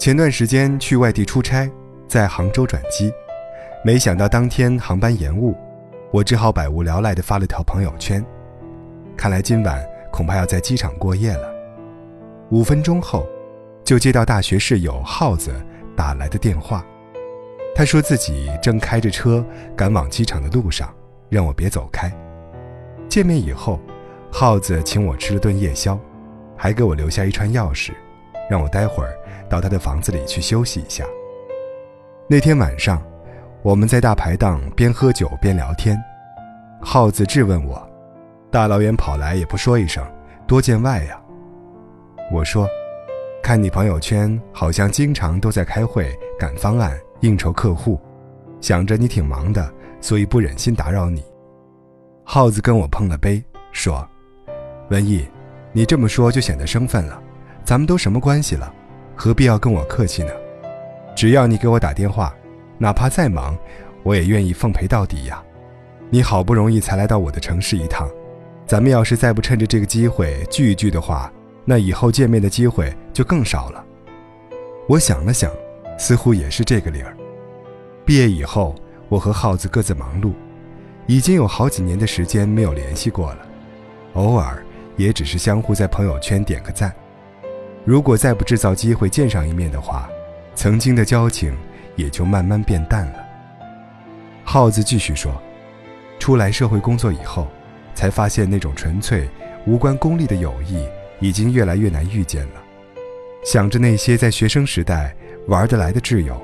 前段时间去外地出差，在杭州转机，没想到当天航班延误，我只好百无聊赖地发了条朋友圈。看来今晚恐怕要在机场过夜了。五分钟后，就接到大学室友耗子打来的电话，他说自己正开着车赶往机场的路上，让我别走开。见面以后，耗子请我吃了顿夜宵，还给我留下一串钥匙，让我待会儿到他的房子里去休息一下。那天晚上，我们在大排档边喝酒边聊天，耗子质问我：“大老远跑来也不说一声，多见外呀？”我说：“看你朋友圈，好像经常都在开会、赶方案、应酬客户，想着你挺忙的，所以不忍心打扰你。”耗子跟我碰了杯，说：“文艺，你这么说就显得生分了。咱们都什么关系了，何必要跟我客气呢？只要你给我打电话，哪怕再忙，我也愿意奉陪到底呀。你好不容易才来到我的城市一趟，咱们要是再不趁着这个机会聚一聚的话，那以后见面的机会就更少了。”我想了想，似乎也是这个理儿。毕业以后，我和耗子各自忙碌。已经有好几年的时间没有联系过了，偶尔也只是相互在朋友圈点个赞。如果再不制造机会见上一面的话，曾经的交情也就慢慢变淡了。耗子继续说：“出来社会工作以后，才发现那种纯粹、无关功利的友谊已经越来越难遇见了。想着那些在学生时代玩得来的挚友，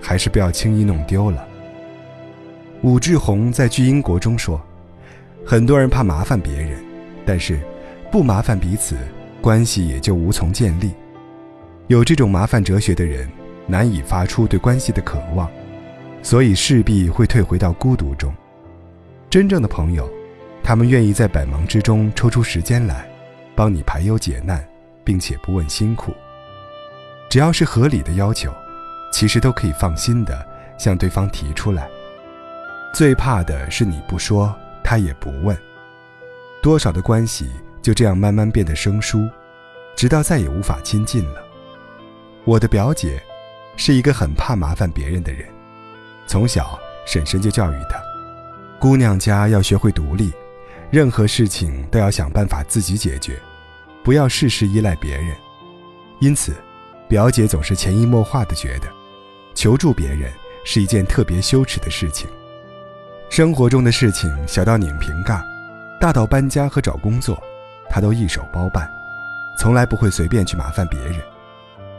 还是不要轻易弄丢了。”武志红在《巨婴国》中说：“很多人怕麻烦别人，但是不麻烦彼此，关系也就无从建立。有这种麻烦哲学的人，难以发出对关系的渴望，所以势必会退回到孤独中。真正的朋友，他们愿意在百忙之中抽出时间来，帮你排忧解难，并且不问辛苦。只要是合理的要求，其实都可以放心的向对方提出来。”最怕的是你不说，他也不问。多少的关系就这样慢慢变得生疏，直到再也无法亲近了。我的表姐是一个很怕麻烦别人的人，从小婶婶就教育她：姑娘家要学会独立，任何事情都要想办法自己解决，不要事事依赖别人。因此，表姐总是潜移默化的觉得，求助别人是一件特别羞耻的事情。生活中的事情，小到拧瓶盖，大到搬家和找工作，她都一手包办，从来不会随便去麻烦别人。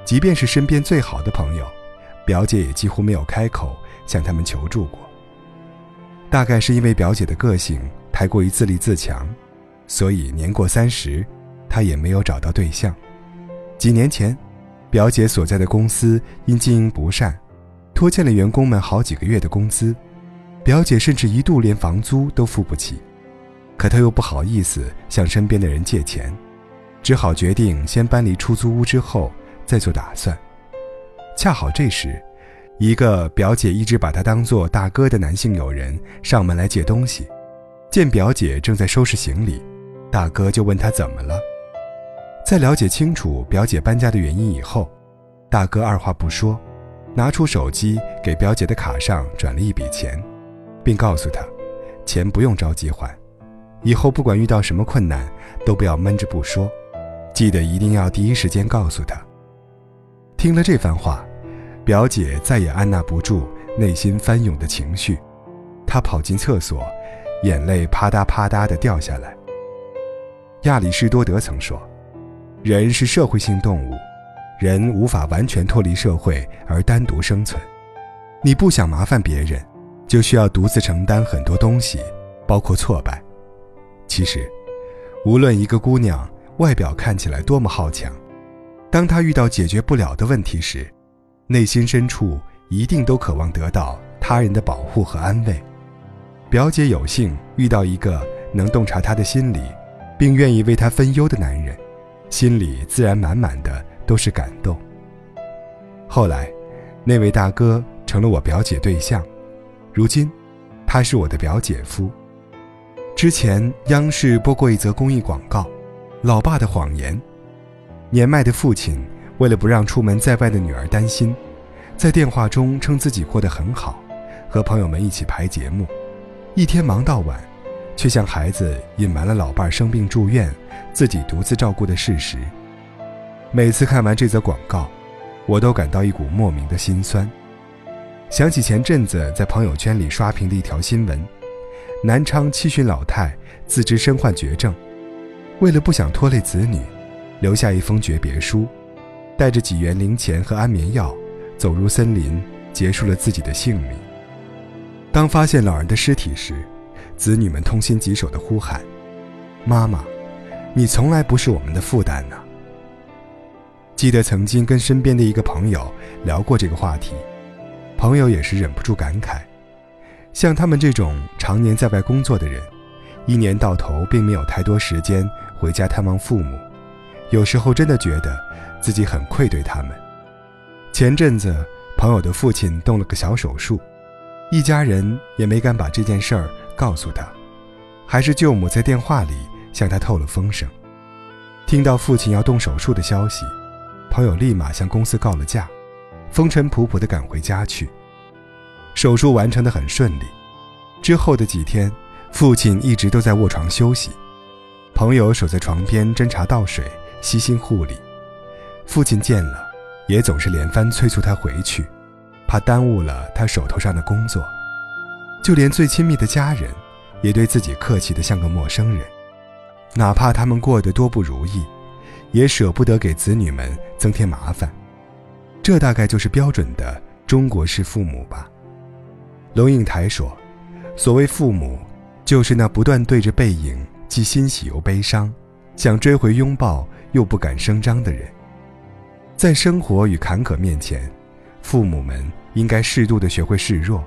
即便是身边最好的朋友，表姐也几乎没有开口向他们求助过。大概是因为表姐的个性太过于自立自强，所以年过三十，她也没有找到对象。几年前，表姐所在的公司因经营不善，拖欠了员工们好几个月的工资。表姐甚至一度连房租都付不起，可她又不好意思向身边的人借钱，只好决定先搬离出租屋之后再做打算。恰好这时，一个表姐一直把她当做大哥的男性友人上门来借东西，见表姐正在收拾行李，大哥就问她怎么了。在了解清楚表姐搬家的原因以后，大哥二话不说，拿出手机给表姐的卡上转了一笔钱。并告诉她，钱不用着急还，以后不管遇到什么困难，都不要闷着不说，记得一定要第一时间告诉他。听了这番话，表姐再也按捺不住内心翻涌的情绪，她跑进厕所，眼泪啪嗒啪嗒地掉下来。亚里士多德曾说：“人是社会性动物，人无法完全脱离社会而单独生存。你不想麻烦别人。”就需要独自承担很多东西，包括挫败。其实，无论一个姑娘外表看起来多么好强，当他遇到解决不了的问题时，内心深处一定都渴望得到他人的保护和安慰。表姐有幸遇到一个能洞察她的心理，并愿意为她分忧的男人，心里自然满满的都是感动。后来，那位大哥成了我表姐对象。如今，他是我的表姐夫。之前央视播过一则公益广告，《老爸的谎言》。年迈的父亲为了不让出门在外的女儿担心，在电话中称自己过得很好，和朋友们一起排节目，一天忙到晚，却向孩子隐瞒了老伴生病住院，自己独自照顾的事实。每次看完这则广告，我都感到一股莫名的心酸。想起前阵子在朋友圈里刷屏的一条新闻：南昌七旬老太自知身患绝症，为了不想拖累子女，留下一封诀别书，带着几元零钱和安眠药。走入森林，结束了自己的性命。当发现老人的尸体时，子女们痛心疾首地呼喊：“妈妈，你从来不是我们的负担呢。”记得曾经跟身边的一个朋友聊过这个话题，朋友也是忍不住感慨：像他们这种常年在外工作的人，一年到头并没有太多时间回家探望父母，有时候真的觉得自己很愧对他们。前阵子，朋友的父亲动了个小手术，一家人也没敢把这件事儿告诉他，还是舅母在电话里向他透了风声。听到父亲要动手术的消息，朋友立马向公司告了假，风尘仆仆地赶回家去。手术完成的很顺利，之后的几天，父亲一直都在卧床休息，朋友守在床边斟茶倒水，悉心护理。父亲见了。也总是连番催促他回去，怕耽误了他手头上的工作。就连最亲密的家人，也对自己客气得像个陌生人。哪怕他们过得多不如意，也舍不得给子女们增添麻烦。这大概就是标准的中国式父母吧。龙应台说：“所谓父母，就是那不断对着背影既欣喜又悲伤，想追回拥抱又不敢声张的人。”在生活与坎坷面前，父母们应该适度的学会示弱，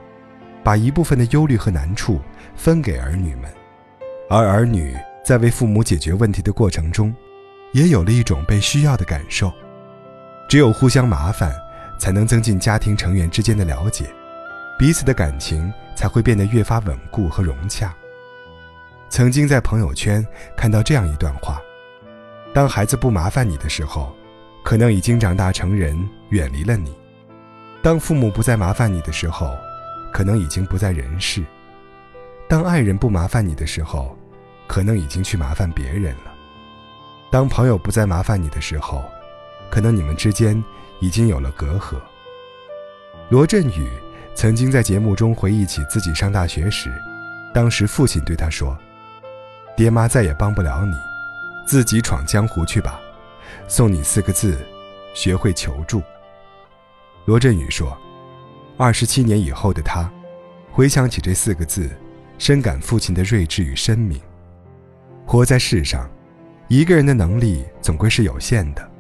把一部分的忧虑和难处分给儿女们，而儿女在为父母解决问题的过程中，也有了一种被需要的感受。只有互相麻烦，才能增进家庭成员之间的了解，彼此的感情才会变得越发稳固和融洽。曾经在朋友圈看到这样一段话：当孩子不麻烦你的时候。可能已经长大成人，远离了你。当父母不再麻烦你的时候，可能已经不在人世。当爱人不麻烦你的时候，可能已经去麻烦别人了。当朋友不再麻烦你的时候，可能你们之间已经有了隔阂。罗振宇曾经在节目中回忆起自己上大学时，当时父亲对他说：“爹妈再也帮不了你，自己闯江湖去吧。”送你四个字：学会求助。罗振宇说：“二十七年以后的他，回想起这四个字，深感父亲的睿智与深明。活在世上，一个人的能力总归是有限的。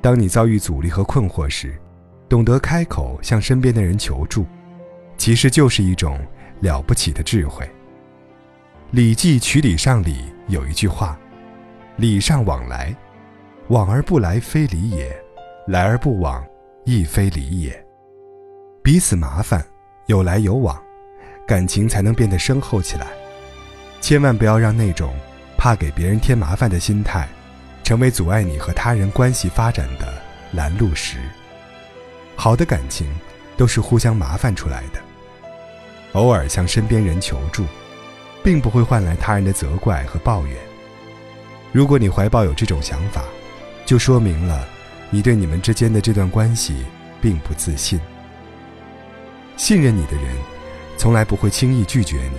当你遭遇阻力和困惑时，懂得开口向身边的人求助，其实就是一种了不起的智慧。”《礼记·曲礼上》里有一句话：“礼尚往来。”往而不来，非礼也；来而不往，亦非礼也。彼此麻烦，有来有往，感情才能变得深厚起来。千万不要让那种怕给别人添麻烦的心态，成为阻碍你和他人关系发展的拦路石。好的感情都是互相麻烦出来的。偶尔向身边人求助，并不会换来他人的责怪和抱怨。如果你怀抱有这种想法，就说明了，你对你们之间的这段关系并不自信。信任你的人，从来不会轻易拒绝你。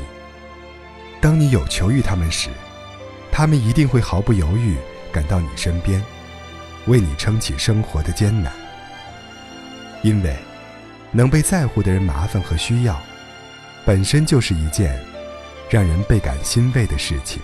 当你有求于他们时，他们一定会毫不犹豫赶到你身边，为你撑起生活的艰难。因为，能被在乎的人麻烦和需要，本身就是一件让人倍感欣慰的事情。